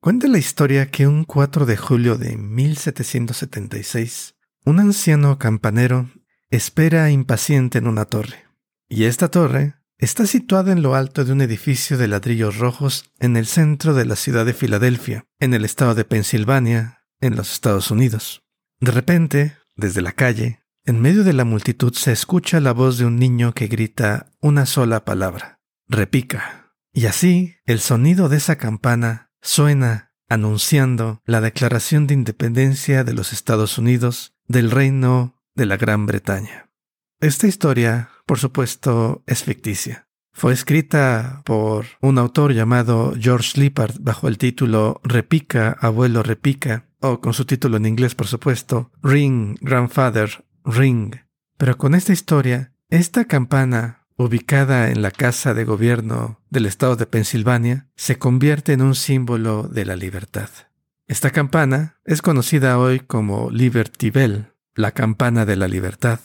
Cuenta la historia que un 4 de julio de 1776, un anciano campanero espera impaciente en una torre. Y esta torre está situada en lo alto de un edificio de ladrillos rojos en el centro de la ciudad de Filadelfia, en el estado de Pensilvania, en los Estados Unidos. De repente, desde la calle, en medio de la multitud se escucha la voz de un niño que grita una sola palabra, repica. Y así, el sonido de esa campana suena anunciando la declaración de independencia de los Estados Unidos del Reino de la Gran Bretaña. Esta historia, por supuesto, es ficticia. Fue escrita por un autor llamado George Lippard bajo el título Repica, abuelo repica, o con su título en inglés, por supuesto, Ring, Grandfather, Ring. Pero con esta historia, esta campana ubicada en la Casa de Gobierno del Estado de Pensilvania, se convierte en un símbolo de la libertad. Esta campana es conocida hoy como Liberty Bell, la campana de la libertad.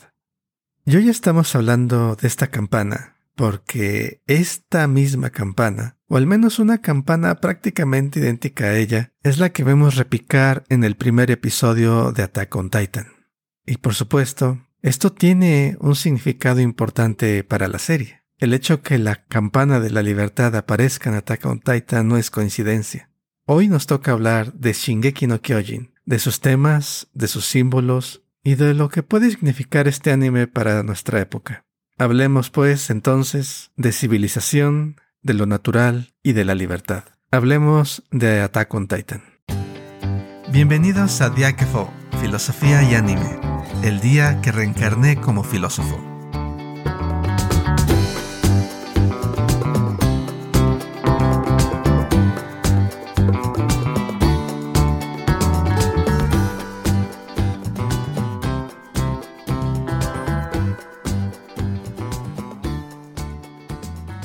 Y hoy estamos hablando de esta campana porque esta misma campana, o al menos una campana prácticamente idéntica a ella, es la que vemos repicar en el primer episodio de Attack on Titan. Y por supuesto, esto tiene un significado importante para la serie. El hecho que la campana de la libertad aparezca en Attack on Titan no es coincidencia. Hoy nos toca hablar de Shingeki no Kyojin, de sus temas, de sus símbolos y de lo que puede significar este anime para nuestra época. Hablemos pues entonces de civilización, de lo natural y de la libertad. Hablemos de Attack on Titan. Bienvenidos a Diakefo, Filosofía y Anime el día que reencarné como filósofo.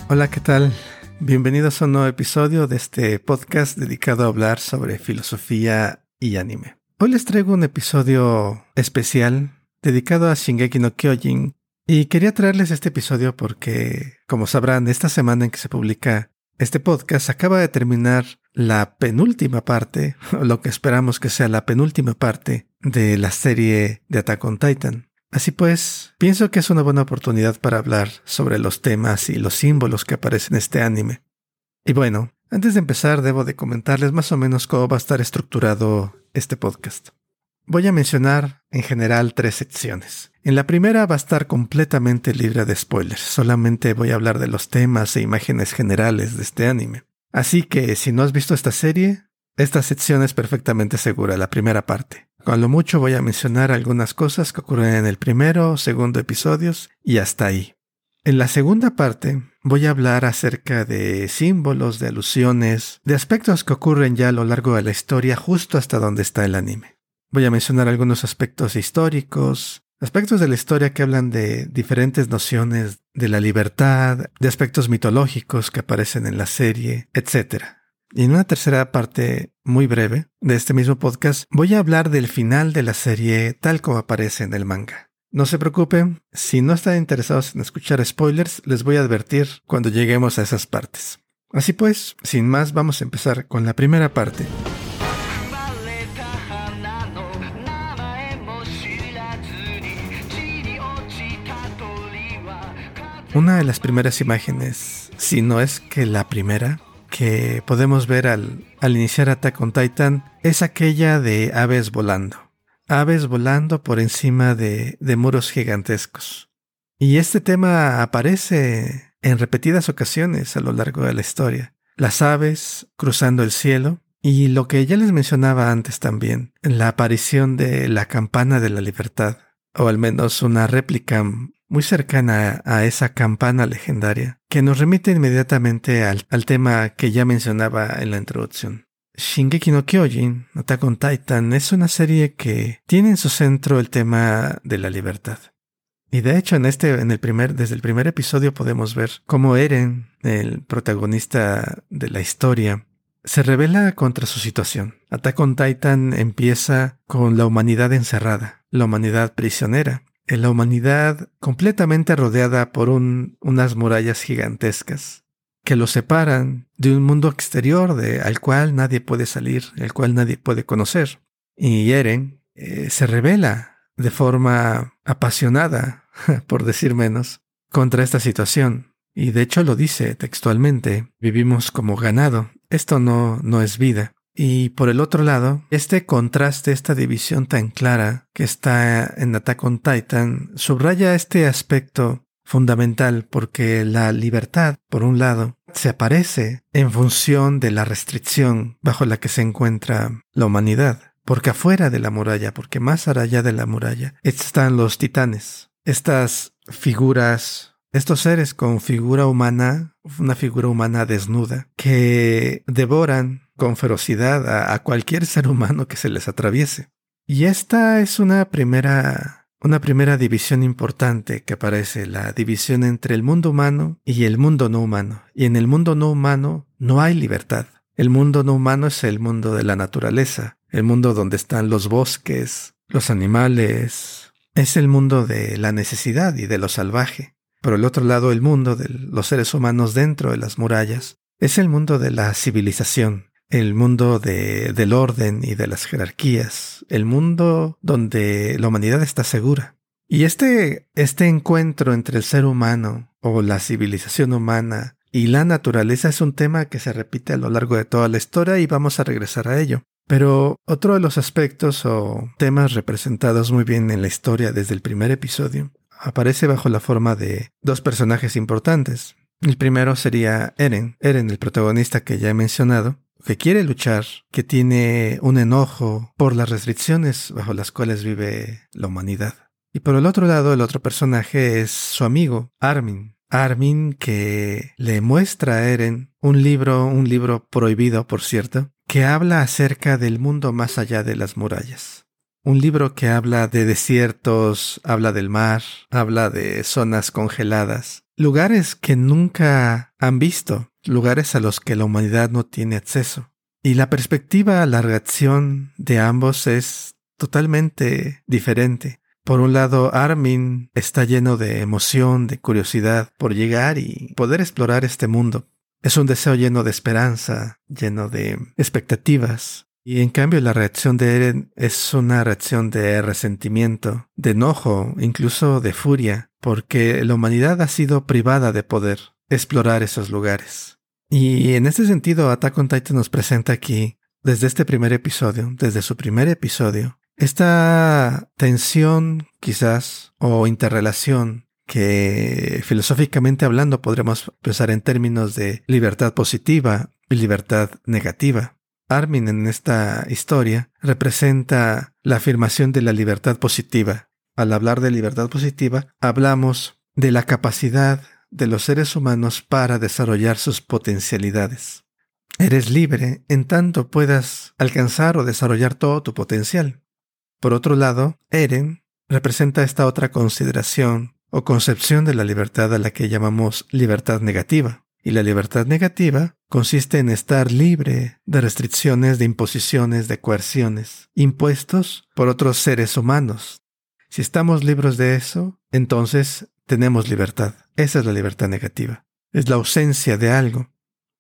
Hola, ¿qué tal? Bienvenidos a un nuevo episodio de este podcast dedicado a hablar sobre filosofía y anime. Hoy les traigo un episodio especial dedicado a Shingeki no Kyojin y quería traerles este episodio porque, como sabrán, esta semana en que se publica este podcast acaba de terminar la penúltima parte, o lo que esperamos que sea la penúltima parte de la serie de Attack on Titan. Así pues, pienso que es una buena oportunidad para hablar sobre los temas y los símbolos que aparecen en este anime. Y bueno, antes de empezar debo de comentarles más o menos cómo va a estar estructurado este podcast. Voy a mencionar en general tres secciones. En la primera va a estar completamente libre de spoilers, solamente voy a hablar de los temas e imágenes generales de este anime. Así que si no has visto esta serie, esta sección es perfectamente segura, la primera parte. Con lo mucho voy a mencionar algunas cosas que ocurren en el primero o segundo episodios y hasta ahí. En la segunda parte voy a hablar acerca de símbolos, de alusiones, de aspectos que ocurren ya a lo largo de la historia justo hasta donde está el anime. Voy a mencionar algunos aspectos históricos, aspectos de la historia que hablan de diferentes nociones de la libertad, de aspectos mitológicos que aparecen en la serie, etc. Y en una tercera parte muy breve de este mismo podcast voy a hablar del final de la serie tal como aparece en el manga. No se preocupen, si no están interesados en escuchar spoilers, les voy a advertir cuando lleguemos a esas partes. Así pues, sin más, vamos a empezar con la primera parte. Una de las primeras imágenes, si no es que la primera, que podemos ver al, al iniciar Attack on Titan, es aquella de aves volando aves volando por encima de, muros gigantescos. Y este tema aparece en repetidas ocasiones a lo largo de la historia. Las aves cruzando el cielo y lo que ya les mencionaba antes también, la aparición de la campana de la libertad, o al menos una réplica muy cercana a esa campana legendaria, que nos remite inmediatamente al tema que ya mencionaba en la introducción. Shingeki no Kyojin, Attack on Titan, es una serie que tiene en su centro el tema de la libertad. Y de hecho, en este, en el primer, desde el primer episodio podemos ver cómo Eren, el protagonista de la historia, se revela contra su situación. Attack on Titan empieza con la humanidad encerrada, la humanidad prisionera, la humanidad completamente rodeada por un, unas murallas gigantescas que lo separan de un mundo exterior de, al cual nadie puede salir, el cual nadie puede conocer. Y Eren eh, se revela de forma apasionada, por decir menos, contra esta situación. Y de hecho lo dice textualmente, vivimos como ganado, esto no, no es vida. Y por el otro lado, este contraste, esta división tan clara que está en Attack on Titan, subraya este aspecto fundamental porque la libertad, por un lado, se aparece en función de la restricción bajo la que se encuentra la humanidad. Porque afuera de la muralla, porque más allá de la muralla, están los titanes. Estas figuras, estos seres con figura humana, una figura humana desnuda, que devoran con ferocidad a, cualquier ser humano que se les atraviese. Y esta es una primera, una primera división importante que aparece, la división entre el mundo humano y el mundo no humano. Y en el mundo no humano no hay libertad. El mundo no humano es el mundo de la naturaleza, el mundo donde están los bosques, los animales, es el mundo de la necesidad y de lo salvaje. Por el otro lado, el mundo de los seres humanos dentro de las murallas es el mundo de la civilización, el mundo de, del orden y de las jerarquías, el mundo donde la humanidad está segura. Y este, este encuentro entre el ser humano o la civilización humana y la naturaleza es un tema que se repite a lo largo de toda la historia y vamos a regresar a ello. Pero otro de los aspectos o temas representados muy bien en la historia desde el primer episodio aparece bajo la forma de dos personajes importantes. El primero sería Eren, Eren el protagonista que ya he mencionado, que quiere luchar, que tiene un enojo por las restricciones bajo las cuales vive la humanidad. Y por el otro lado, el otro personaje es su amigo, Armin. Armin que le muestra a Eren un libro, un libro prohibido, por cierto, que habla acerca del mundo más allá de las murallas. Un libro que habla de desiertos, habla del mar, habla de zonas congeladas, lugares que nunca han visto, lugares a los que la humanidad no tiene acceso. Y la perspectiva, la reacción de ambos es totalmente diferente. Por un lado, Armin está lleno de emoción, de curiosidad por llegar y poder explorar este mundo. Es un deseo lleno de esperanza, lleno de expectativas. Y en cambio la reacción de Eren es una reacción de resentimiento, de enojo, incluso de furia, porque la humanidad ha sido privada de poder explorar esos lugares. Y en ese sentido, Attack on Titan nos presenta aquí, desde este primer episodio, desde su primer episodio, esta tensión quizás o interrelación que filosóficamente hablando podremos pensar en términos de libertad positiva y libertad negativa. Armin en esta historia representa la afirmación de la libertad positiva. Al hablar de libertad positiva, hablamos de la capacidad de los seres humanos para desarrollar sus potencialidades. Eres libre en tanto puedas alcanzar o desarrollar todo tu potencial. Por otro lado, Eren representa esta otra consideración o concepción de la libertad a la que llamamos libertad negativa. Y la libertad negativa consiste en estar libre de restricciones, de imposiciones, de coerciones, impuestos por otros seres humanos. Si estamos libres de eso, entonces tenemos libertad. Esa es la libertad negativa. Es la ausencia de algo.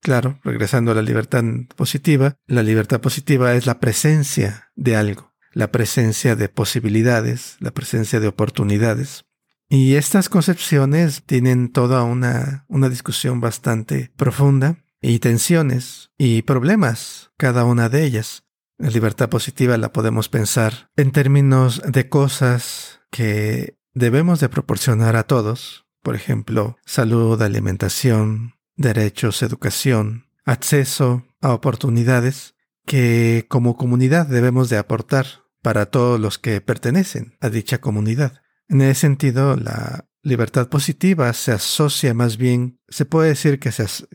Claro, regresando a la libertad positiva, la libertad positiva es la presencia de algo, la presencia de posibilidades, la presencia de oportunidades. Y estas concepciones tienen toda una, una discusión bastante profunda y tensiones y problemas, cada una de ellas. La libertad positiva la podemos pensar en términos de cosas que debemos de proporcionar a todos, por ejemplo, salud, alimentación, derechos, educación, acceso a oportunidades que como comunidad debemos de aportar para todos los que pertenecen a dicha comunidad. En ese sentido, la libertad positiva se asocia más bien, se puede decir que,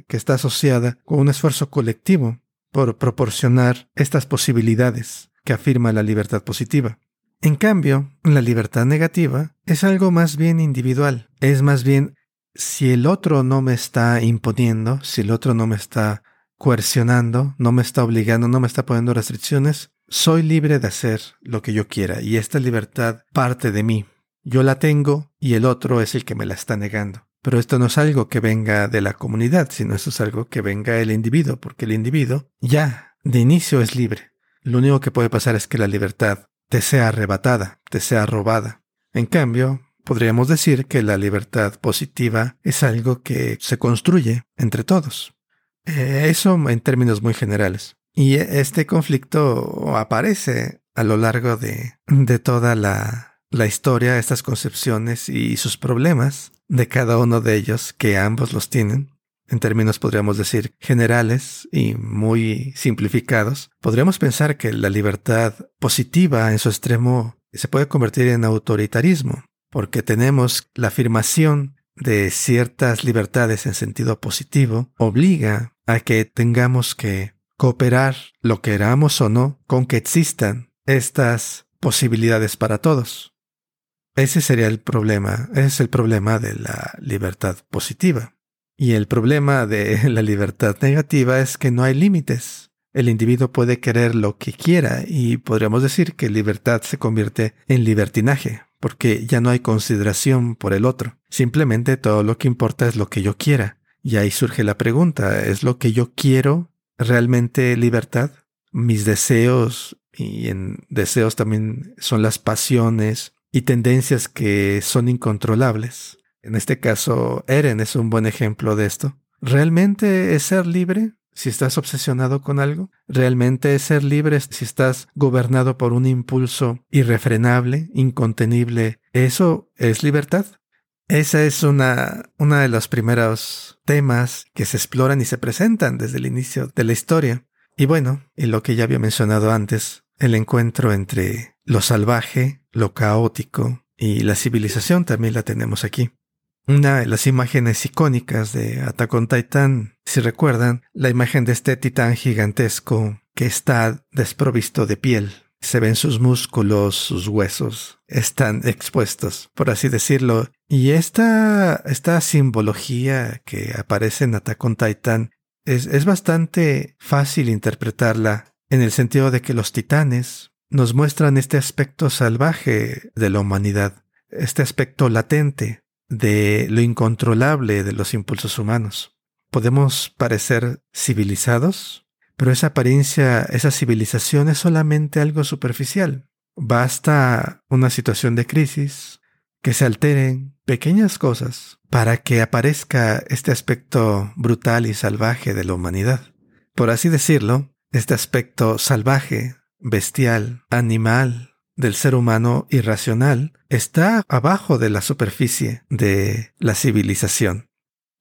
que está asociada con un esfuerzo colectivo por proporcionar estas posibilidades que afirma la libertad positiva. En cambio, la libertad negativa es algo más bien individual, es más bien si el otro no me está imponiendo, si el otro no me está coercionando, no me está obligando, no me está poniendo restricciones, soy libre de hacer lo que yo quiera y esta libertad parte de mí, yo la tengo y el otro es el que me la está negando. Pero esto no es algo que venga de la comunidad, sino esto es algo que venga del individuo, porque el individuo ya de inicio es libre. Lo único que puede pasar es que la libertad te sea arrebatada, te sea robada. En cambio, podríamos decir que la libertad positiva es algo que se construye entre todos. Eh, eso en términos muy generales. Y este conflicto aparece a lo largo de, de toda la, la historia, estas concepciones y sus problemas de cada uno de ellos, que ambos los tienen, en términos podríamos decir generales y muy simplificados, podríamos pensar que la libertad positiva en su extremo se puede convertir en autoritarismo, porque tenemos la afirmación de ciertas libertades en sentido positivo, obliga a que tengamos que cooperar, lo queramos o no, con que existan estas posibilidades para todos. Ese sería el problema, es el problema de la libertad positiva. Y el problema de la libertad negativa es que no hay límites. El individuo puede querer lo que quiera y podríamos decir que libertad se convierte en libertinaje, porque ya no hay consideración por el otro. Simplemente todo lo que importa es lo que yo quiera. Y ahí surge la pregunta, ¿es lo que yo quiero realmente libertad? Mis deseos, y en deseos también son las pasiones y tendencias que son incontrolables. En este caso, Eren es un buen ejemplo de esto. ¿Realmente es ser libre si estás obsesionado con algo? ¿Realmente es ser libre si estás gobernado por un impulso irrefrenable, incontenible? ¿Eso es libertad? Esa es una, una de los primeros temas que se exploran y se presentan desde el inicio de la historia. Y bueno, y lo que ya había mencionado antes, el encuentro entre lo salvaje, lo caótico y la civilización también la tenemos aquí. Una de las imágenes icónicas de Attack on Titan, si recuerdan, la imagen de este titán gigantesco que está desprovisto de piel. Se ven sus músculos, sus huesos, están expuestos, por así decirlo. Y esta, esta simbología que aparece en Attack on Titan es, es bastante fácil interpretarla en el sentido de que los titanes nos muestran este aspecto salvaje de la humanidad, este aspecto latente de lo incontrolable de los impulsos humanos. Podemos parecer civilizados, pero esa apariencia, esa civilización es solamente algo superficial. Basta una situación de crisis, que se alteren pequeñas cosas para que aparezca este aspecto brutal y salvaje de la humanidad. Por así decirlo, este aspecto salvaje, bestial, animal, del ser humano irracional está abajo de la superficie de la civilización.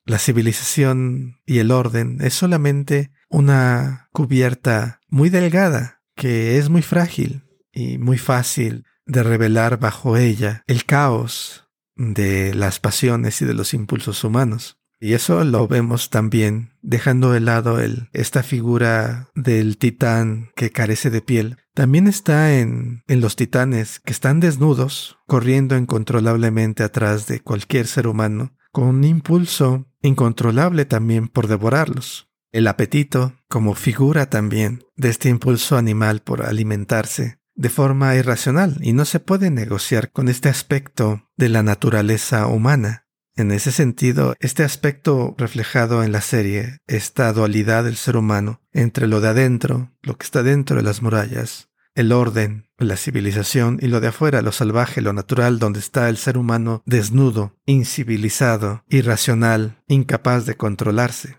La civilización y el orden es solamente una cubierta muy delgada que es muy frágil y muy fácil de revelar bajo ella el caos de las pasiones y de los impulsos humanos. Y eso lo vemos también dejando de lado el, esta figura del titán que carece de piel. También está en, en los titanes que están desnudos, corriendo incontrolablemente atrás de cualquier ser humano, con un impulso incontrolable también por devorarlos. El apetito como figura también de este impulso animal por alimentarse de forma irracional y no se puede negociar con este aspecto de la naturaleza humana. En ese sentido, este aspecto reflejado en la serie, esta dualidad del ser humano entre lo de adentro, lo que está dentro de las murallas, el orden, la civilización y lo de afuera, lo salvaje, lo natural, donde está el ser humano desnudo, incivilizado, irracional, incapaz de controlarse.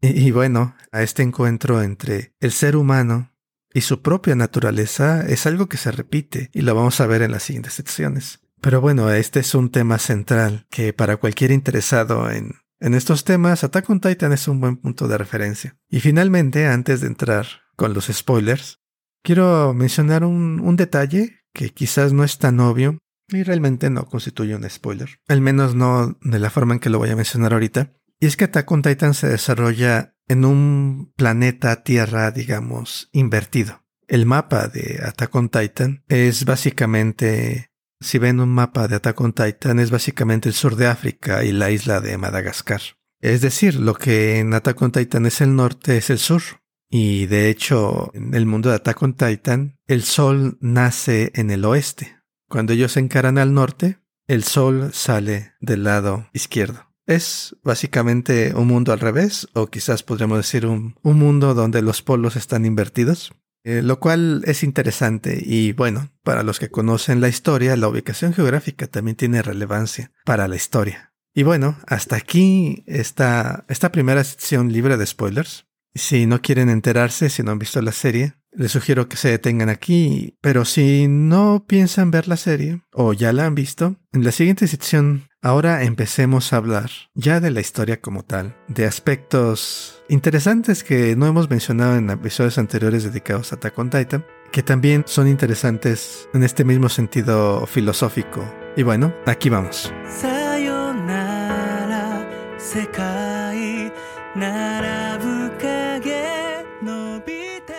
Y, bueno, a este encuentro entre el ser humano y su propia naturaleza es algo que se repite y lo vamos a ver en las siguientes secciones. Pero bueno, este es un tema central que para cualquier interesado en, en estos temas, Attack on Titan es un buen punto de referencia. Y finalmente, antes de entrar con los spoilers, quiero mencionar un, un detalle que quizás no es tan obvio y realmente no constituye un spoiler. Al menos no de la forma en que lo voy a mencionar ahorita. Y es que Attack on Titan se desarrolla en un planeta Tierra, digamos, invertido. El mapa de Attack on Titan es básicamente si ven un mapa de Attack on Titan, es básicamente el sur de África y la isla de Madagascar. Es decir, lo que en Attack Titan es el norte es el sur. Y de hecho, en el mundo de Attack on Titan, el sol nace en el oeste. Cuando ellos se encaran al norte, el sol sale del lado izquierdo. Es básicamente un mundo al revés, o quizás podríamos decir un, un mundo donde los polos están invertidos. Eh, lo cual es interesante y bueno, para los que conocen la historia, la ubicación geográfica también tiene relevancia para la historia. Y bueno, hasta aquí está esta primera sección libre de spoilers. Si no quieren enterarse, si no han visto la serie, les sugiero que se detengan aquí, pero si no piensan ver la serie o ya la han visto, en la siguiente sección ahora empecemos a hablar ya de la historia como tal, de aspectos interesantes que no hemos mencionado en episodios anteriores dedicados a Attack on Titan, que también son interesantes en este mismo sentido filosófico. Y bueno, aquí vamos.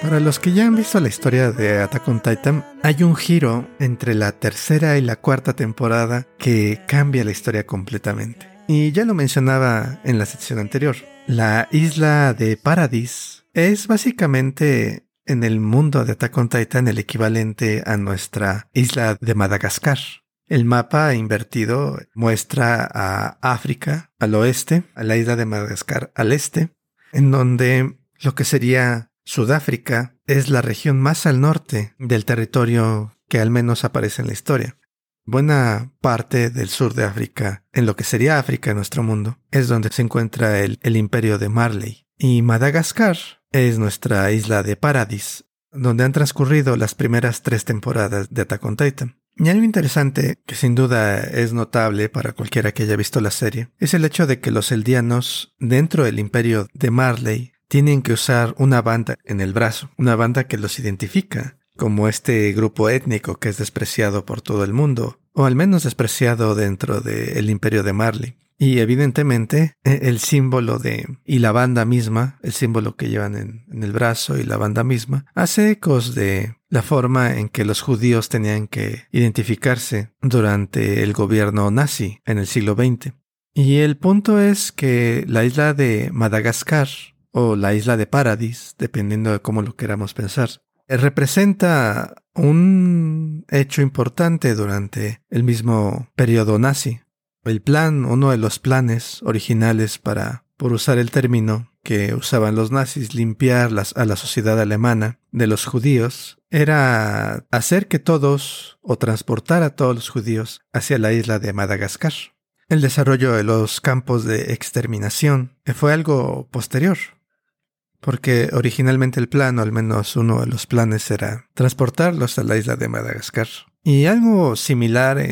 Para los que ya han visto la historia de Attack on Titan, hay un giro entre la tercera y la cuarta temporada que cambia la historia completamente. Y ya lo mencionaba en la sección anterior. La isla de Paradis es básicamente en el mundo de Attack on Titan el equivalente a nuestra isla de Madagascar. El mapa invertido muestra a África al oeste, a la isla de Madagascar al este, en donde lo que sería Sudáfrica es la región más al norte del territorio que al menos aparece en la historia. Buena parte del sur de África, en lo que sería África en nuestro mundo, es donde se encuentra el, imperio de Marley. Y Madagascar es nuestra isla de Paradis, donde han transcurrido las primeras tres temporadas de Attack on Titan. Y algo interesante, que sin duda es notable para cualquiera que haya visto la serie, es el hecho de que los eldianos, dentro del imperio de Marley, tienen que usar una banda en el brazo, una banda que los identifica como este grupo étnico que es despreciado por todo el mundo, o al menos despreciado dentro del imperio de Marley. Y evidentemente e, el símbolo de y la banda misma, el símbolo que llevan en, en, el brazo y la banda misma, hace ecos de la forma en que los judíos tenían que identificarse durante el gobierno nazi en el siglo XX. Y el punto es que la isla de Madagascar o la isla de Paradis, dependiendo de cómo lo queramos pensar, eh, representa un hecho importante durante el mismo periodo nazi. El plan, uno de los planes originales para, por usar el término que usaban los nazis, limpiar a la sociedad alemana de los judíos, era hacer que todos o transportar a todos los judíos hacia la isla de Madagascar. El desarrollo de los campos de exterminación fue algo posterior, porque originalmente el plan, o al menos uno de los planes, era transportarlos a la isla de Madagascar. Y algo similar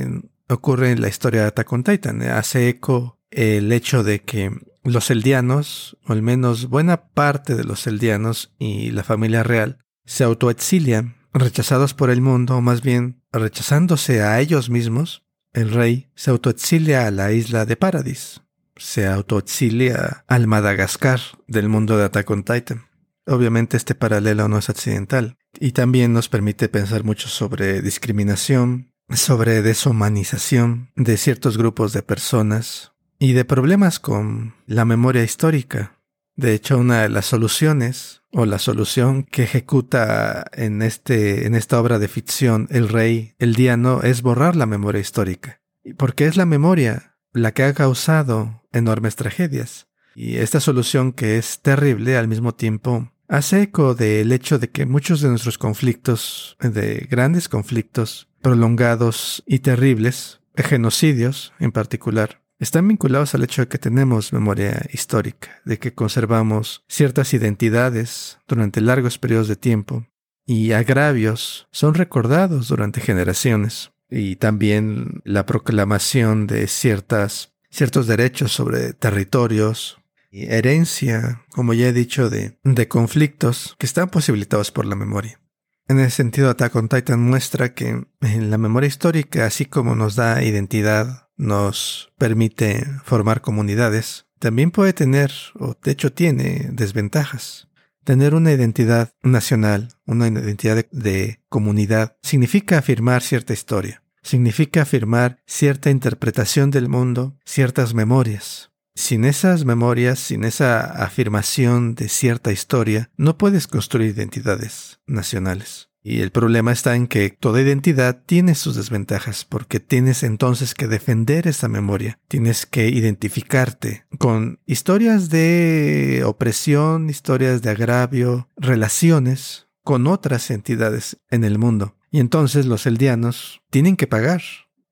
ocurre en la historia de Attack Titan. Hace eco el hecho de que los eldianos, o al menos buena parte de los eldianos y la familia real, se autoexilian, rechazados por el mundo, o más bien rechazándose a ellos mismos. El rey se autoexilia a la isla de Paradis, se autoexilia al Madagascar del mundo de Attack on Titan. Obviamente este paralelo no es accidental y también nos permite pensar mucho sobre discriminación, sobre deshumanización de ciertos grupos de personas y de problemas con la memoria histórica. De hecho, una de las soluciones o la solución que ejecuta en este en esta obra de ficción el rey el diano es borrar la memoria histórica. Porque es la memoria la que ha causado enormes tragedias. Y esta solución que es terrible al mismo tiempo hace eco del hecho de que muchos de nuestros conflictos, de grandes conflictos prolongados y terribles, genocidios en particular, están vinculados al hecho de que tenemos memoria histórica, de que conservamos ciertas identidades durante largos periodos de tiempo y agravios son recordados durante generaciones. Y también la proclamación de ciertas ciertos derechos sobre territorios, y herencia, como ya he dicho, de, de conflictos que están posibilitados por la memoria. En ese sentido, Attack on Titan muestra que la memoria histórica, así como nos da identidad, nos permite formar comunidades, también puede tener, o de hecho tiene, desventajas. Tener una identidad nacional, una identidad de comunidad, significa afirmar cierta historia significa afirmar cierta interpretación del mundo, ciertas memorias. Sin esas memorias, sin esa afirmación de cierta historia, no puedes construir identidades nacionales. Y el problema está en que toda identidad tiene sus desventajas, porque tienes entonces que defender esa memoria, tienes que identificarte con historias de opresión, historias de agravio, relaciones con otras entidades en el mundo. Y entonces los eldianos tienen que pagar.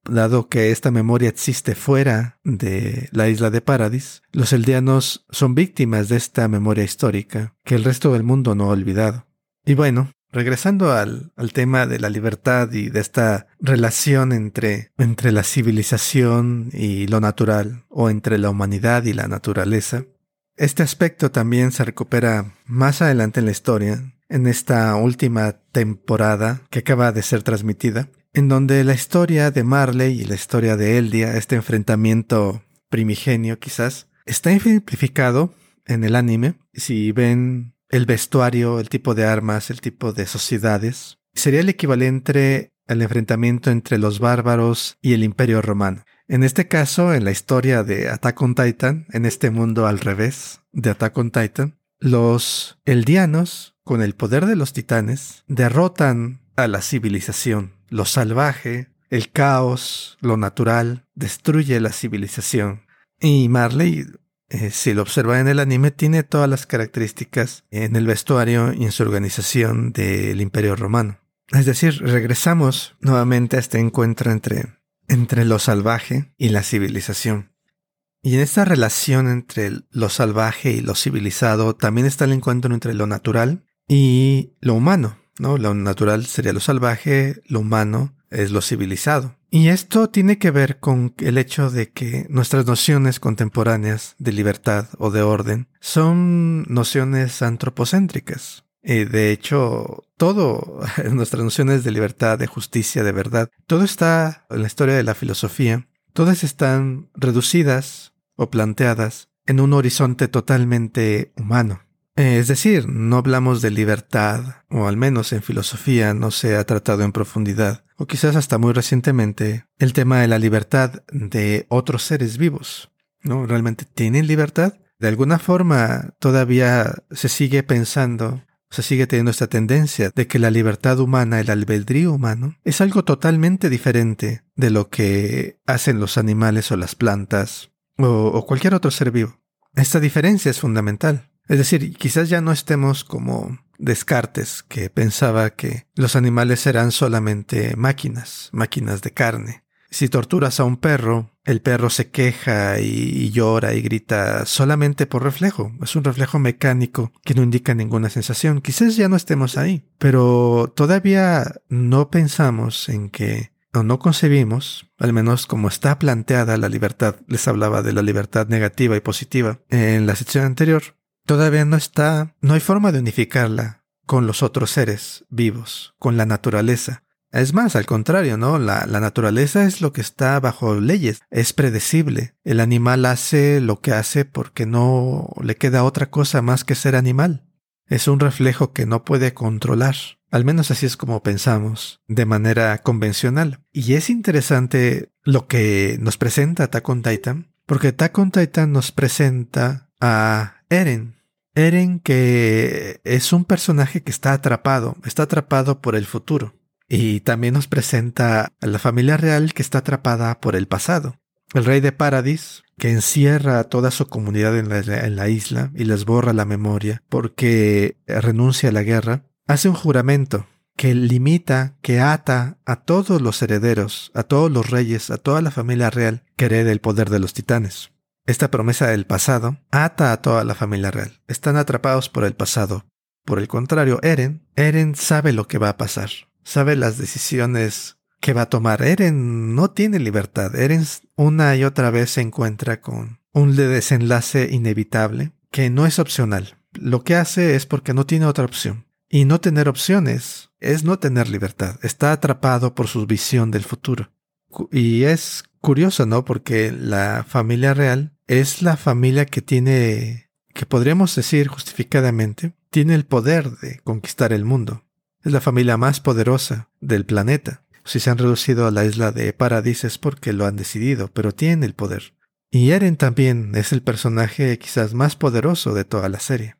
Dado que esta memoria existe fuera de la isla de Paradis, los eldianos son víctimas de esta memoria histórica que el resto del mundo no ha olvidado. Y bueno, Regresando al, tema de la libertad y de esta relación entre, entre la civilización y lo natural, o entre la humanidad y la naturaleza, este aspecto también se recupera más adelante en la historia, en esta última temporada que acaba de ser transmitida, en donde la historia de Marley y la historia de Eldia, este enfrentamiento primigenio quizás, está ejemplificado en el anime. Si ven el vestuario, el tipo de armas, el tipo de sociedades. Sería el equivalente al enfrentamiento entre los bárbaros y el imperio romano. En este caso, en la historia de Attack on Titan, en este mundo al revés de Attack on Titan, los eldianos, con el poder de los titanes, derrotan a la civilización. Lo salvaje, el caos, lo natural, destruye la civilización. Y Marley eh, si lo observa en el anime, tiene todas las características en el vestuario y en su organización del Imperio Romano. Es decir, regresamos nuevamente a este encuentro entre, entre lo salvaje y la civilización. Y en esta relación entre lo salvaje y lo civilizado también está el encuentro entre lo natural y lo humano. Lo natural sería lo salvaje, lo humano es lo civilizado. Y esto tiene que ver con el hecho de que nuestras nociones contemporáneas de libertad o de orden son nociones antropocéntricas. Y de hecho, todo, nuestras nociones de libertad, de justicia, de verdad, todo está en la historia de la filosofía, todas están reducidas o planteadas en un horizonte totalmente humano. Eh, es decir, no hablamos de libertad, o al menos en filosofía no se ha tratado en profundidad, o quizás hasta muy recientemente, el tema de la libertad de otros seres vivos. ¿No? ¿Realmente tienen libertad? De alguna forma todavía se sigue pensando, se sigue teniendo esta tendencia de que la libertad humana, el albedrío humano, es algo totalmente diferente de lo que hacen los animales o las plantas o cualquier otro ser vivo. Esta diferencia es fundamental. Es decir, quizás ya no estemos como Descartes, que pensaba que los animales eran solamente máquinas, máquinas de carne. Si torturas a un perro, el perro se queja y, llora y grita solamente por reflejo. Es un reflejo mecánico que no indica ninguna sensación. Quizás ya no estemos ahí, pero todavía no pensamos en que o no concebimos, al menos como está planteada la libertad, les hablaba de la libertad negativa y positiva en la sección anterior, todavía no está, no hay forma de unificarla con los otros seres vivos, con la naturaleza. Es más, al contrario, ¿no? La, naturaleza es lo que está bajo leyes, es predecible. El animal hace lo que hace porque no le queda otra cosa más que ser animal. Es un reflejo que no puede controlar. Al menos así es como pensamos, de manera convencional. Y es interesante lo que nos presenta Attack on Titan, porque Attack on Titan nos presenta a Eren, Eren que es un personaje que está atrapado, está atrapado por el futuro. Y también nos presenta a la familia real que está atrapada por el pasado. El rey de Paradis, que encierra a toda su comunidad en la, isla y les borra la memoria porque renuncia a la guerra, hace un juramento que limita, que ata a todos los herederos, a todos los reyes, a toda la familia real que herede el poder de los titanes. Esta promesa del pasado ata a toda la familia real. Están atrapados por el pasado. Por el contrario, Eren, Eren sabe lo que va a pasar. Sabe las decisiones que va a tomar. Eren no tiene libertad. Eren una y otra vez se encuentra con un desenlace inevitable que no es opcional. Lo que hace es porque no tiene otra opción. Y no tener opciones es no tener libertad. Está atrapado por su visión del futuro. Y es curioso, ¿no? Porque la familia real es la familia que tiene, que podríamos decir justificadamente, tiene el poder de conquistar el mundo. Es la familia más poderosa del planeta. Si se han reducido a la isla de Paradis es porque lo han decidido, pero tienen el poder. Y Eren también es el personaje quizás más poderoso de toda la serie.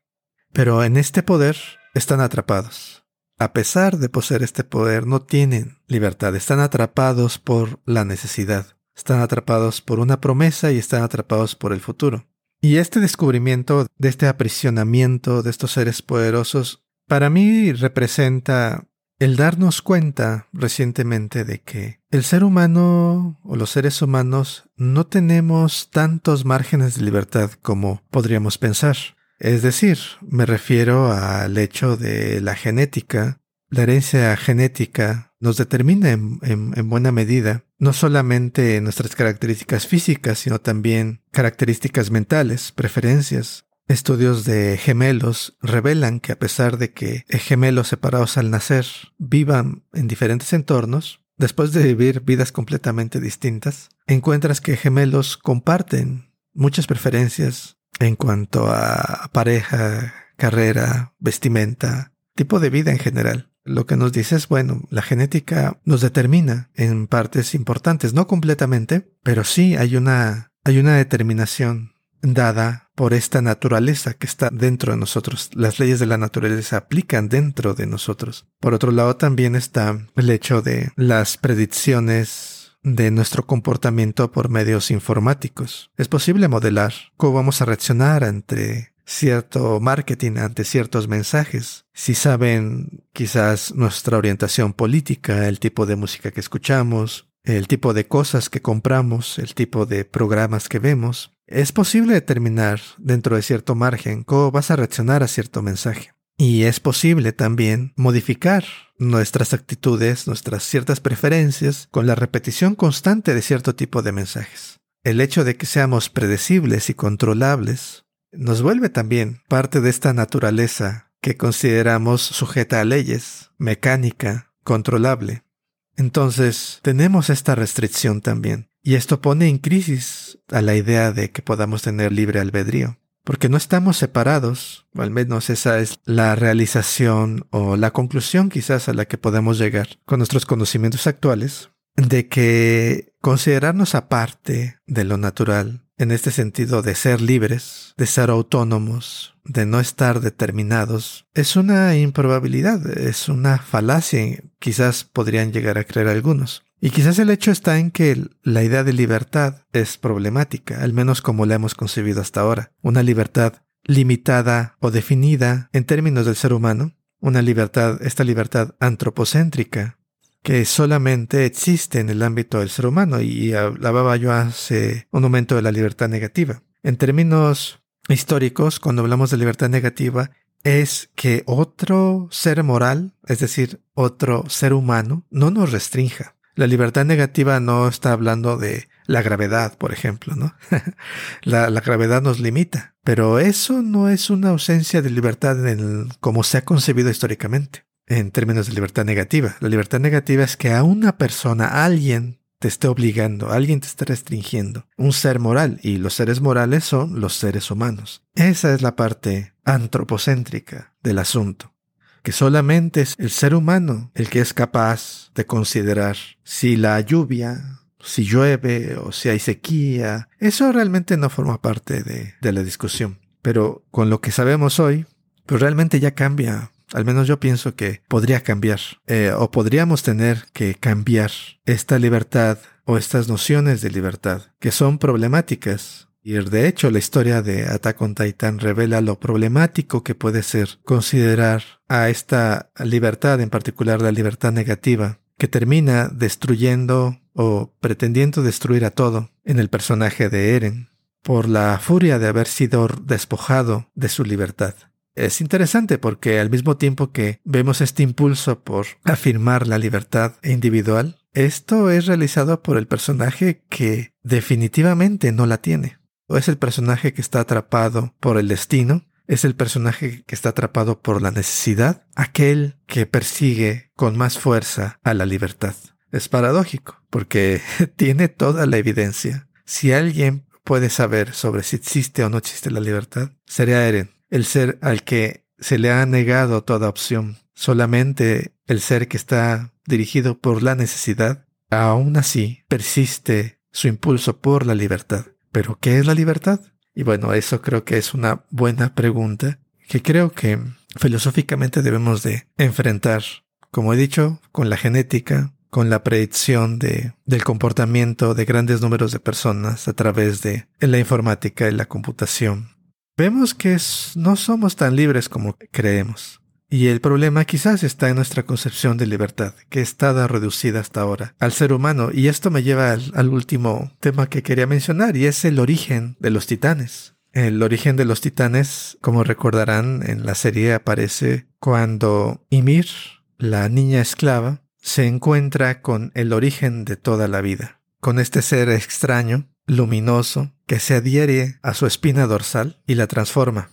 Pero en este poder están atrapados. a pesar de poseer este poder, no tienen libertad, están atrapados por la necesidad, están atrapados por una promesa y están atrapados por el futuro. Y este descubrimiento de este aprisionamiento de estos seres poderosos, para mí representa el darnos cuenta recientemente de que el ser humano o los seres humanos no tenemos tantos márgenes de libertad como podríamos pensar. Es decir, me refiero al hecho de la genética. La herencia genética nos determina en, buena medida no solamente nuestras características físicas, sino también características mentales, preferencias, Estudios de gemelos revelan que a pesar de que gemelos separados al nacer vivan en diferentes entornos, después de vivir vidas completamente distintas, encuentras que gemelos comparten muchas preferencias en cuanto a pareja, carrera, vestimenta, tipo de vida en general. Lo que nos dice es, bueno, la genética nos determina en partes importantes, no completamente, pero sí hay una, hay una determinación dada por esta naturaleza que está dentro de nosotros. Las leyes de la naturaleza aplican dentro de nosotros. Por otro lado, también está el hecho de las predicciones de nuestro comportamiento por medios informáticos. Es posible modelar cómo vamos a reaccionar ante cierto marketing, ante ciertos mensajes. Si saben quizás nuestra orientación política, el tipo de música que escuchamos, el tipo de cosas que compramos, el tipo de programas que vemos, es posible determinar dentro de cierto margen cómo vas a reaccionar a cierto mensaje. Y es posible también modificar nuestras actitudes, nuestras ciertas preferencias con la repetición constante de cierto tipo de mensajes. El hecho de que seamos predecibles y controlables nos vuelve también parte de esta naturaleza que consideramos sujeta a leyes, mecánica, controlable. Entonces, tenemos esta restricción también. Y esto pone en crisis a la idea de que podamos tener libre albedrío. Porque no estamos separados, o al menos esa es la realización o la conclusión quizás a la que podemos llegar con nuestros conocimientos actuales, de que considerarnos aparte de lo natural en este sentido de ser libres, de ser autónomos, de no estar determinados, es una improbabilidad, es una falacia, quizás podrían llegar a creer algunos. Y quizás el hecho está en que la idea de libertad es problemática, al menos como la hemos concebido hasta ahora. Una libertad limitada o definida en términos del ser humano, una libertad, esta libertad antropocéntrica, que solamente existe en el ámbito del ser humano y hablaba yo hace un momento de la libertad negativa. En términos históricos, cuando hablamos de libertad negativa, es que otro ser moral, es decir, otro ser humano, no nos restrinja. La libertad negativa no está hablando de la gravedad, por ejemplo, ¿no? la, gravedad nos limita, pero eso no es una ausencia de libertad en como se ha concebido históricamente en términos de libertad negativa. La libertad negativa es que a una persona, alguien, te esté obligando, alguien te esté restringiendo. Un ser moral, y los seres morales son los seres humanos. Esa es la parte antropocéntrica del asunto. Que solamente es el ser humano el que es capaz de considerar si la lluvia, si llueve o si hay sequía. Eso realmente no forma parte de, de la discusión. Pero con lo que sabemos hoy, pues realmente ya cambia al menos yo pienso que podría cambiar eh, o podríamos tener que cambiar esta libertad o estas nociones de libertad que son problemáticas. Y de hecho la historia de Attack on Titan revela lo problemático que puede ser considerar a esta libertad, en particular la libertad negativa, que termina destruyendo o pretendiendo destruir a todo en el personaje de Eren, por la furia de haber sido despojado de su libertad. Es interesante porque al mismo tiempo que vemos este impulso por afirmar la libertad individual, esto es realizado por el personaje que definitivamente no la tiene. O es el personaje que está atrapado por el destino, es el personaje que está atrapado por la necesidad, aquel que persigue con más fuerza a la libertad. Es paradójico, porque tiene toda la evidencia. Si alguien puede saber sobre si existe o no existe la libertad, sería Eren el ser al que se le ha negado toda opción, solamente el ser que está dirigido por la necesidad, aún así persiste su impulso por la libertad. ¿Pero qué es la libertad? Y bueno, eso creo que es una buena pregunta que creo que filosóficamente debemos de enfrentar, como he dicho, con la genética, con la predicción de, del comportamiento de grandes números de personas a través de la informática y la computación. Vemos que no somos tan libres como creemos. Y el problema quizás está en nuestra concepción de libertad, que está reducida hasta ahora al ser humano. Y esto me lleva al, al último tema que quería mencionar, y es el origen de los titanes. El origen de los titanes, como recordarán, en la serie aparece cuando Ymir, la niña esclava, se encuentra con el origen de toda la vida, con este ser extraño, luminoso, que se adhiere a su espina dorsal y la transforma.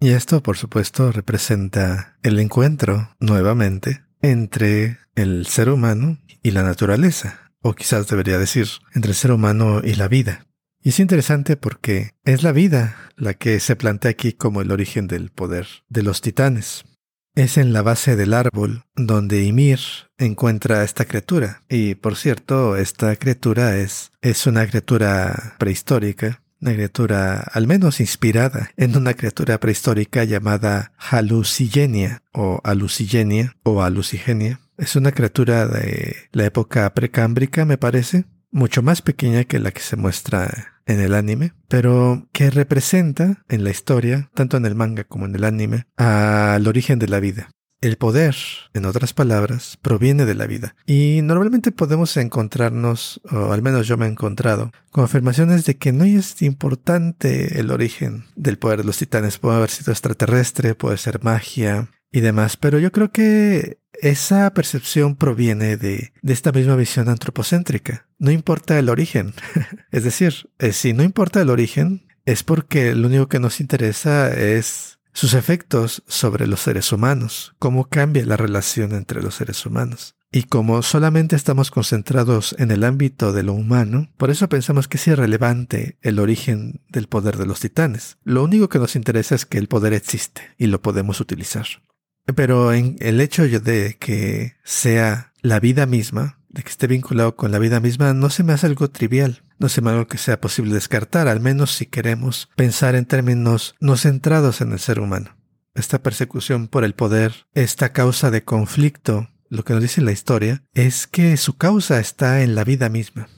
Y esto, por supuesto, representa el encuentro, nuevamente, entre el ser humano y la naturaleza, o quizás debería decir, entre el ser humano y la vida. Y es interesante porque es la vida la que se plantea aquí como el origen del poder de los titanes. Es en la base del árbol donde Ymir encuentra a esta criatura. Y por cierto, esta criatura es, es una criatura prehistórica, una criatura al menos inspirada en una criatura prehistórica llamada Halucigenia o Alucigenia o Alucigenia. Es una criatura de la época precámbrica, me parece, mucho más pequeña que la que se muestra en el anime, pero que representa en la historia, tanto en el manga como en el anime, al origen de la vida. El poder, en otras palabras, proviene de la vida. Y normalmente podemos encontrarnos, o al menos yo me he encontrado, con afirmaciones de que no es importante el origen del poder de los titanes. Puede haber sido extraterrestre, puede ser magia y demás. Pero yo creo que esa percepción proviene de, de esta misma visión antropocéntrica. No importa el origen. es decir, eh, si no importa el origen, es porque lo único que nos interesa es sus efectos sobre los seres humanos, cómo cambia la relación entre los seres humanos. Y como solamente estamos concentrados en el ámbito de lo humano, por eso pensamos que es irrelevante el origen del poder de los titanes. Lo único que nos interesa es que el poder existe y lo podemos utilizar. Pero en el hecho de que sea la vida misma, de que esté vinculado con la vida misma, no se me hace algo trivial. No se me hace algo que sea posible descartar, al menos si queremos pensar en términos no centrados en el ser humano. Esta persecución por el poder, esta causa de conflicto, lo que nos dice la historia, es que su causa está en la vida misma.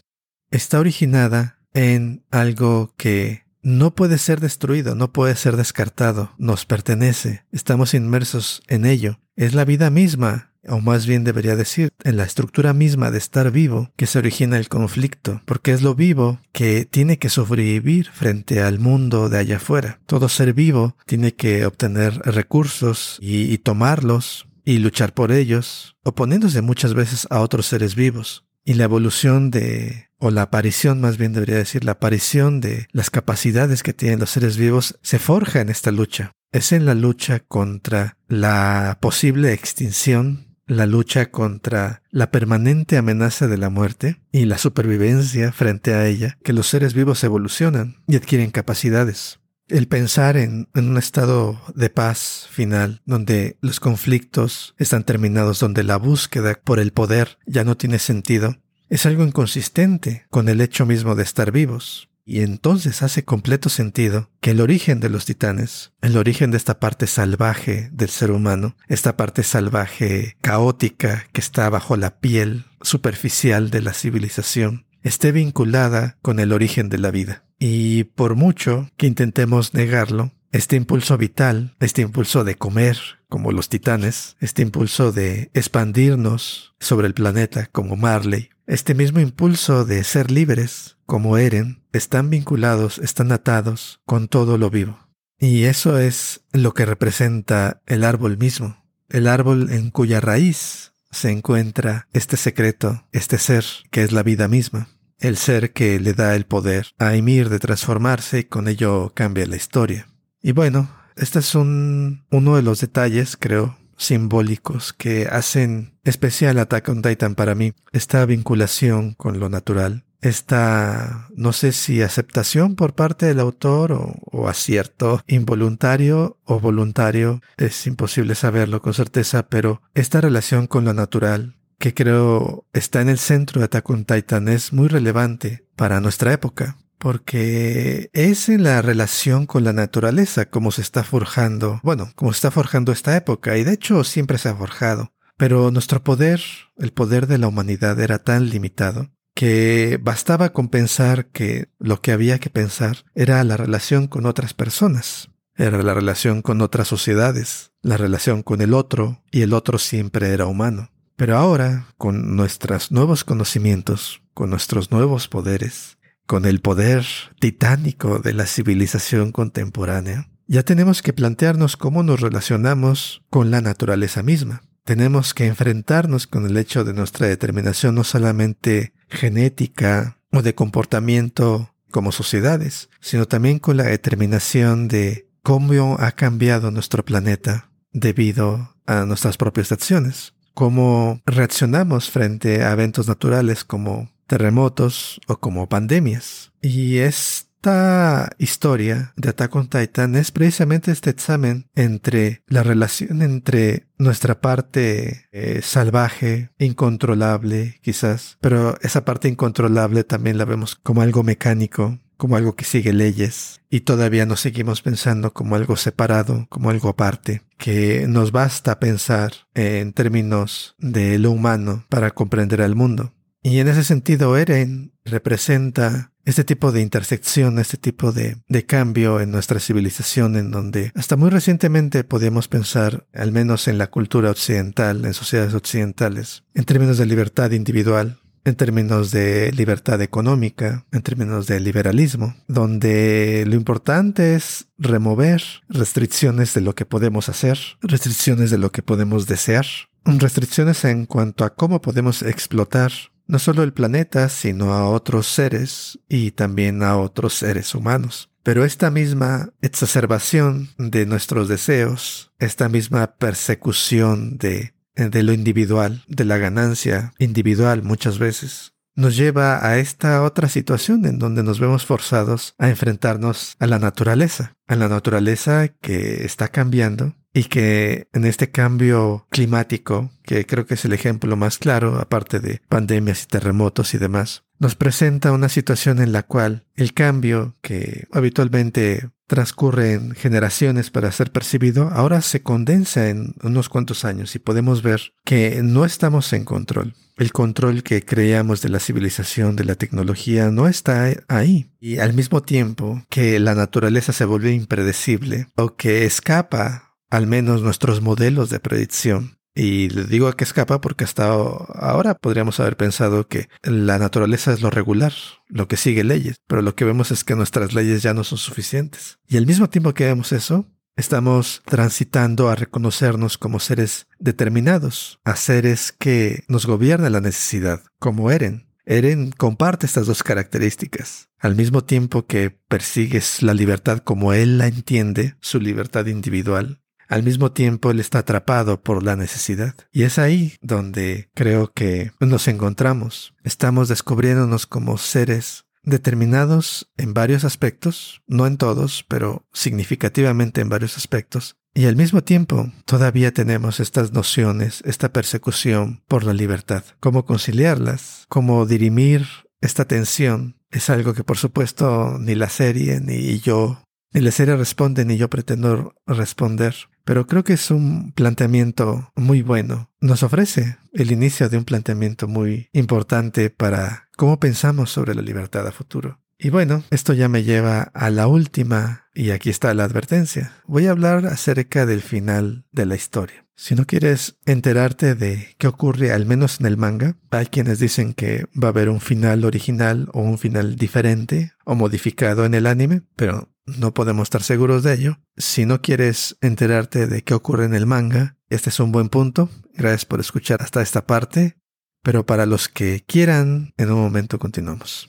Está originada en algo que no puede ser destruido, no puede ser descartado, nos pertenece, estamos inmersos en ello. Es la vida misma, o más bien debería decir, en la estructura misma de estar vivo que se origina el conflicto, porque es lo vivo que tiene que sobrevivir frente al mundo de allá afuera. Todo ser vivo tiene que obtener recursos y, y tomarlos y luchar por ellos, oponiéndose muchas veces a otros seres vivos. Y la evolución de o la aparición más bien debería decir, la aparición de las capacidades que tienen los seres vivos se forja en esta lucha. Es en la lucha contra la posible extinción, la lucha contra la permanente amenaza de la muerte y la supervivencia frente a ella que los seres vivos evolucionan y adquieren capacidades. El pensar en, en, un estado de paz final, donde los conflictos están terminados, donde la búsqueda por el poder ya no tiene sentido, es algo inconsistente con el hecho mismo de estar vivos. Y entonces hace completo sentido que el origen de los titanes, el origen de esta parte salvaje del ser humano, esta parte salvaje caótica que está bajo la piel superficial de la civilización, esté vinculada con el origen de la vida. Y por mucho que intentemos negarlo, este impulso vital, este impulso de comer como los titanes, este impulso de expandirnos sobre el planeta como Marley, este mismo impulso de ser libres, como Eren, están vinculados, están atados con todo lo vivo. Y eso es lo que representa el árbol mismo, el árbol en cuya raíz se encuentra este secreto, este ser que es la vida misma, el ser que le da el poder a Ymir de transformarse y con ello cambia la historia. Y bueno, este es un, uno de los detalles, creo, simbólicos que hacen especial Attack on Titan para mí. Esta vinculación con lo natural. Esta, no sé si aceptación por parte del autor o, acierto involuntario o voluntario, es imposible saberlo con certeza, pero esta relación con lo natural, que creo está en el centro de Attack on Titan, es muy relevante para nuestra época porque es en la relación con la naturaleza como se está forjando, bueno, como se está forjando esta época, y de hecho siempre se ha forjado. Pero nuestro poder, el poder de la humanidad era tan limitado que bastaba con pensar que lo que había que pensar era la relación con otras personas, era la relación con otras sociedades, la relación con el otro, y el otro siempre era humano. Pero ahora, con nuestros nuevos conocimientos, con nuestros nuevos poderes, con el poder titánico de la civilización contemporánea, ya tenemos que plantearnos cómo nos relacionamos con la naturaleza misma. Tenemos que enfrentarnos con el hecho de nuestra determinación no solamente genética o de comportamiento como sociedades, sino también con la determinación de cómo ha cambiado nuestro planeta debido a nuestras propias acciones, cómo reaccionamos frente a eventos naturales como terremotos o como pandemias. Y esta historia de Attack on Titan es precisamente este examen entre la relación entre nuestra parte eh, salvaje, incontrolable quizás, pero esa parte incontrolable también la vemos como algo mecánico, como algo que sigue leyes, y todavía nos seguimos pensando como algo separado, como algo aparte, que nos basta pensar en términos de lo humano para comprender al mundo. Y en ese sentido, Eren representa este tipo de intersección, este tipo de, de, cambio en nuestra civilización, en donde hasta muy recientemente podíamos pensar, al menos en la cultura occidental, en sociedades occidentales, en términos de libertad individual, en términos de libertad económica, en términos de liberalismo, donde lo importante es remover restricciones de lo que podemos hacer, restricciones de lo que podemos desear, restricciones en cuanto a cómo podemos explotar no solo el planeta, sino a otros seres y también a otros seres humanos. Pero esta misma exacerbación de nuestros deseos, esta misma persecución de, de lo individual, de la ganancia individual muchas veces, nos lleva a esta otra situación en donde nos vemos forzados a enfrentarnos a la naturaleza, a la naturaleza que está cambiando y que en este cambio climático, que creo que es el ejemplo más claro, aparte de pandemias y terremotos y demás, nos presenta una situación en la cual el cambio que habitualmente transcurre en generaciones para ser percibido, ahora se condensa en unos cuantos años y podemos ver que no estamos en control. El control que creíamos de la civilización, de la tecnología, no está ahí. Y al mismo tiempo que la naturaleza se vuelve impredecible o que escapa al menos nuestros modelos de predicción. Y le digo que escapa porque hasta ahora podríamos haber pensado que la naturaleza es lo regular, lo que sigue leyes, pero lo que vemos es que nuestras leyes ya no son suficientes. Y al mismo tiempo que vemos eso, estamos transitando a reconocernos como seres determinados, a seres que nos gobierna la necesidad, como Eren. Eren comparte estas dos características. Al mismo tiempo que persigues la libertad como él la entiende, su libertad individual, al mismo tiempo él está atrapado por la necesidad. Y es ahí donde creo que nos encontramos. Estamos descubriéndonos como seres determinados en varios aspectos, no en todos, pero significativamente en varios aspectos. Y al mismo tiempo todavía tenemos estas nociones, esta persecución por la libertad. ¿Cómo conciliarlas? ¿Cómo dirimir esta tensión? Es algo que por supuesto ni la serie ni yo, ni la serie responde ni yo pretendo responder pero creo que es un planteamiento muy bueno. Nos ofrece el inicio de un planteamiento muy importante para cómo pensamos sobre la libertad a futuro. Y bueno, esto ya me lleva a la última, y aquí está la advertencia. Voy a hablar acerca del final de la historia. Si no quieres enterarte de qué ocurre al menos en el manga, hay quienes dicen que va a haber un final original o un final diferente o modificado en el anime, pero no podemos estar seguros de ello. Si no quieres enterarte de qué ocurre en el manga, este es un buen punto. Gracias por escuchar hasta esta parte. Pero para los que quieran, en un momento continuamos.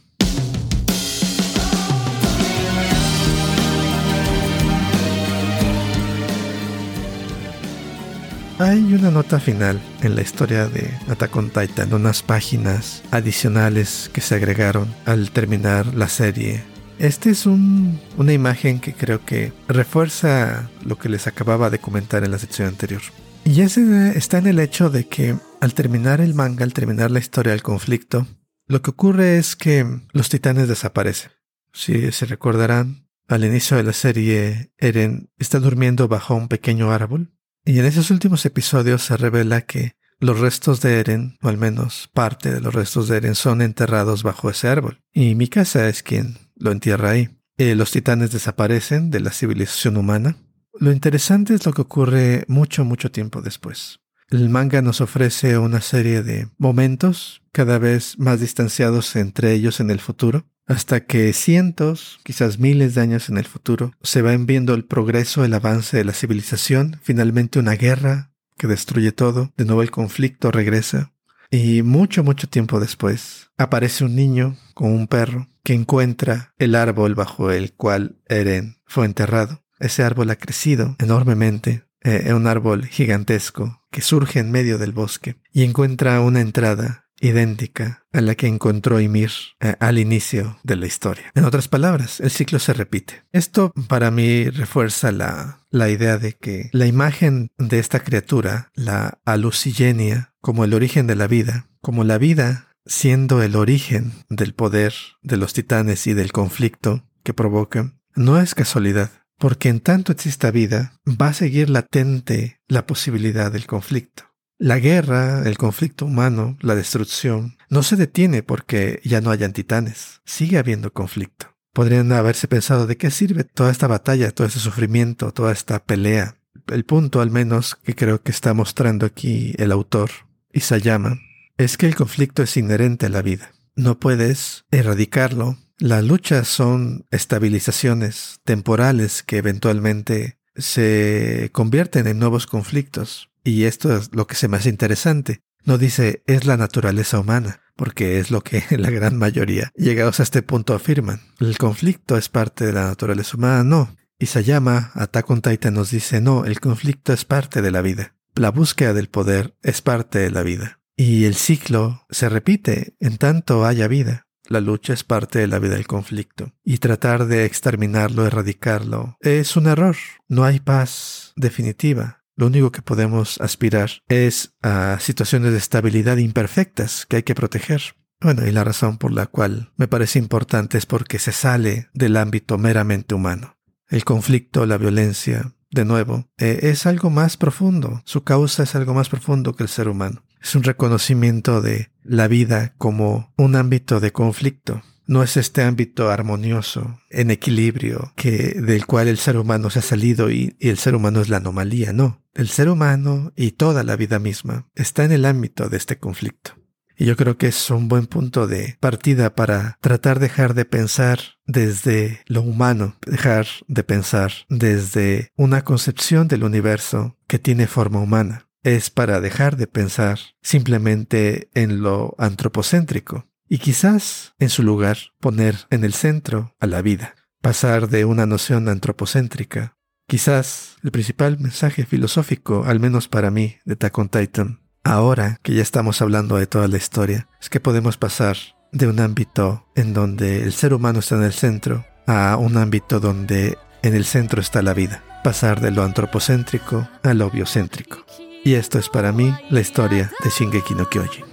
Hay una nota final en la historia de Attack on Titan, unas páginas adicionales que se agregaron al terminar la serie esta es una imagen que creo que refuerza lo que les acababa de comentar en la sección anterior. Y ese está en el hecho de que al terminar el manga, al terminar la historia del conflicto, lo que ocurre es que los titanes desaparecen. Si se recordarán, al inicio de la serie, Eren está durmiendo bajo un pequeño árbol. Y en esos últimos episodios se revela que los restos de Eren, o al menos parte de los restos de Eren, son enterrados bajo ese árbol. Y Mikasa es quien lo entierra ahí. Eh, los titanes desaparecen de la civilización humana. Lo interesante es lo que ocurre mucho, mucho tiempo después. El manga nos ofrece una serie de momentos cada vez más distanciados entre ellos en el futuro, hasta que cientos, quizás miles de años en el futuro, se va viendo el progreso, el avance de la civilización, finalmente una guerra que destruye todo, de nuevo el conflicto regresa, y mucho, mucho tiempo después aparece un niño con un perro que encuentra el árbol bajo el cual Eren fue enterrado. Ese árbol ha crecido enormemente, es eh, un árbol gigantesco que surge en medio del bosque y encuentra una entrada idéntica a la que encontró Ymir eh, al inicio de la historia. En otras palabras, el ciclo se repite. Esto para mí refuerza la, la idea de que la imagen de esta criatura, la alucigenia, como el origen de la vida, como la vida siendo el origen del poder de los titanes y del conflicto que provoca, no es casualidad porque en tanto exista vida, va a seguir latente la posibilidad del conflicto. La guerra, el conflicto humano, la destrucción, no se detiene porque ya no hayan titanes. Sigue habiendo conflicto. Podrían haberse pensado de qué sirve toda esta batalla, todo este sufrimiento, toda esta pelea. El punto, al menos, que creo que está mostrando aquí el autor, Isayama, es que el conflicto es inherente a la vida. No puedes erradicarlo, las luchas son estabilizaciones temporales que eventualmente se convierten en nuevos conflictos. Y esto es lo que se me hace interesante. No dice es la naturaleza humana, porque es lo que la gran mayoría, llegados a este punto, afirman. El conflicto es parte de la naturaleza humana, no. Isayama, Attack on Titan, nos dice no, el conflicto es parte de la vida. La búsqueda del poder es parte de la vida. Y el ciclo se repite en tanto haya vida. La lucha es parte de la vida del conflicto y tratar de exterminarlo, erradicarlo, es un error. No hay paz definitiva. Lo único que podemos aspirar es a situaciones de estabilidad imperfectas que hay que proteger. Bueno, y la razón por la cual me parece importante es porque se sale del ámbito meramente humano. El conflicto, la violencia, de nuevo, eh, es algo más profundo. Su causa es algo más profundo que el ser humano. Es un reconocimiento de la vida como un ámbito de conflicto. No es este ámbito armonioso, en equilibrio, que del cual el ser humano se ha salido y, el ser humano es la anomalía, no. El ser humano y toda la vida misma está en el ámbito de este conflicto. Y yo creo que es un buen punto de partida para tratar de dejar de pensar desde lo humano, dejar de pensar desde una concepción del universo que tiene forma humana es para dejar de pensar simplemente en lo antropocéntrico y quizás en su lugar poner en el centro a la vida, pasar de una noción antropocéntrica. Quizás el principal mensaje filosófico, al menos para mí, de Tacon Titan, ahora que ya estamos hablando de toda la historia, es que podemos pasar de un ámbito en donde el ser humano está en el centro a un ámbito donde en el centro está la vida, pasar de lo antropocéntrico a lo biocéntrico. Y esto es para mí la historia de Shingeki no Kyojin.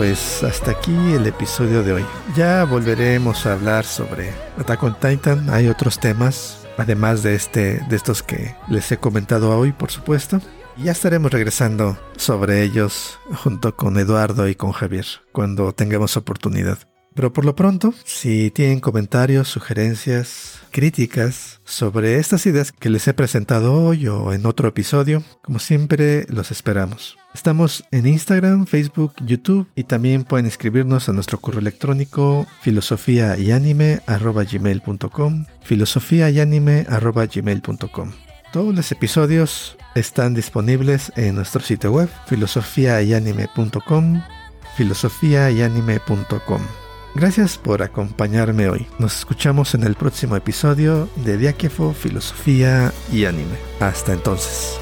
Pues hasta aquí el episodio de hoy. Ya volveremos a hablar sobre Attack on Titan. Hay otros temas además de este de estos que les he comentado hoy, por supuesto. Y ya estaremos regresando sobre ellos junto con Eduardo y con Javier cuando tengamos oportunidad. Pero por lo pronto, si tienen comentarios, sugerencias, críticas sobre estas ideas que les he presentado hoy o en otro episodio, como siempre los esperamos. Estamos en Instagram, Facebook, YouTube y también pueden escribirnos a nuestro correo electrónico filosofía y gmail.com filosofía y anime gmail.com Todos los episodios están disponibles en nuestro sitio web filosofiayanime.com filosofiayanime.com Gracias por acompañarme hoy. Nos escuchamos en el próximo episodio de Diáquefo, Filosofía y Anime. Hasta entonces.